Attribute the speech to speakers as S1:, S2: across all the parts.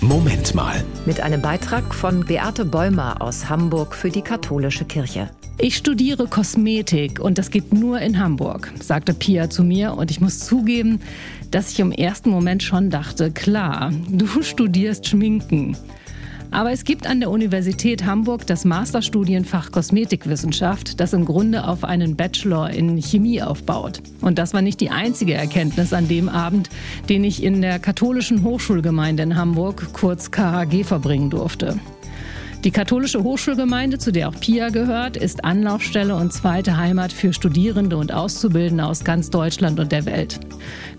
S1: Moment mal.
S2: Mit einem Beitrag von Beate Bäumer aus Hamburg für die katholische Kirche.
S3: Ich studiere Kosmetik und das geht nur in Hamburg, sagte Pia zu mir und ich muss zugeben, dass ich im ersten Moment schon dachte, klar, du studierst Schminken. Aber es gibt an der Universität Hamburg das Masterstudienfach Kosmetikwissenschaft, das im Grunde auf einen Bachelor in Chemie aufbaut. Und das war nicht die einzige Erkenntnis an dem Abend, den ich in der katholischen Hochschulgemeinde in Hamburg, kurz KHG, verbringen durfte. Die katholische Hochschulgemeinde, zu der auch PIA gehört, ist Anlaufstelle und zweite Heimat für Studierende und Auszubildende aus ganz Deutschland und der Welt.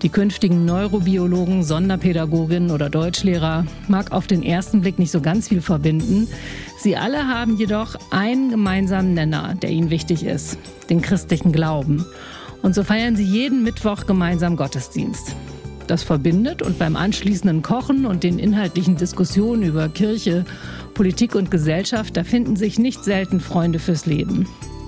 S3: Die künftigen Neurobiologen, Sonderpädagoginnen oder Deutschlehrer mag auf den ersten Blick nicht so ganz viel verbinden. Sie alle haben jedoch einen gemeinsamen Nenner, der ihnen wichtig ist, den christlichen Glauben. Und so feiern sie jeden Mittwoch gemeinsam Gottesdienst das verbindet und beim anschließenden Kochen und den inhaltlichen Diskussionen über Kirche, Politik und Gesellschaft, da finden sich nicht selten Freunde fürs Leben.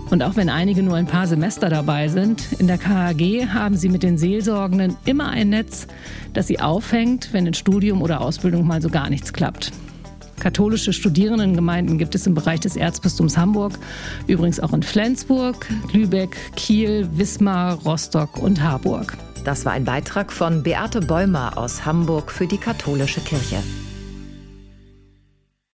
S3: Und auch wenn einige nur ein paar Semester dabei sind, in der KHG haben sie mit den Seelsorgenden immer ein Netz, das sie aufhängt, wenn in Studium oder Ausbildung mal so gar nichts klappt. Katholische Studierendengemeinden gibt es im Bereich des Erzbistums Hamburg, übrigens auch in Flensburg, Lübeck, Kiel, Wismar, Rostock und Harburg.
S2: Das war ein Beitrag von Beate Bäumer aus Hamburg für die katholische Kirche.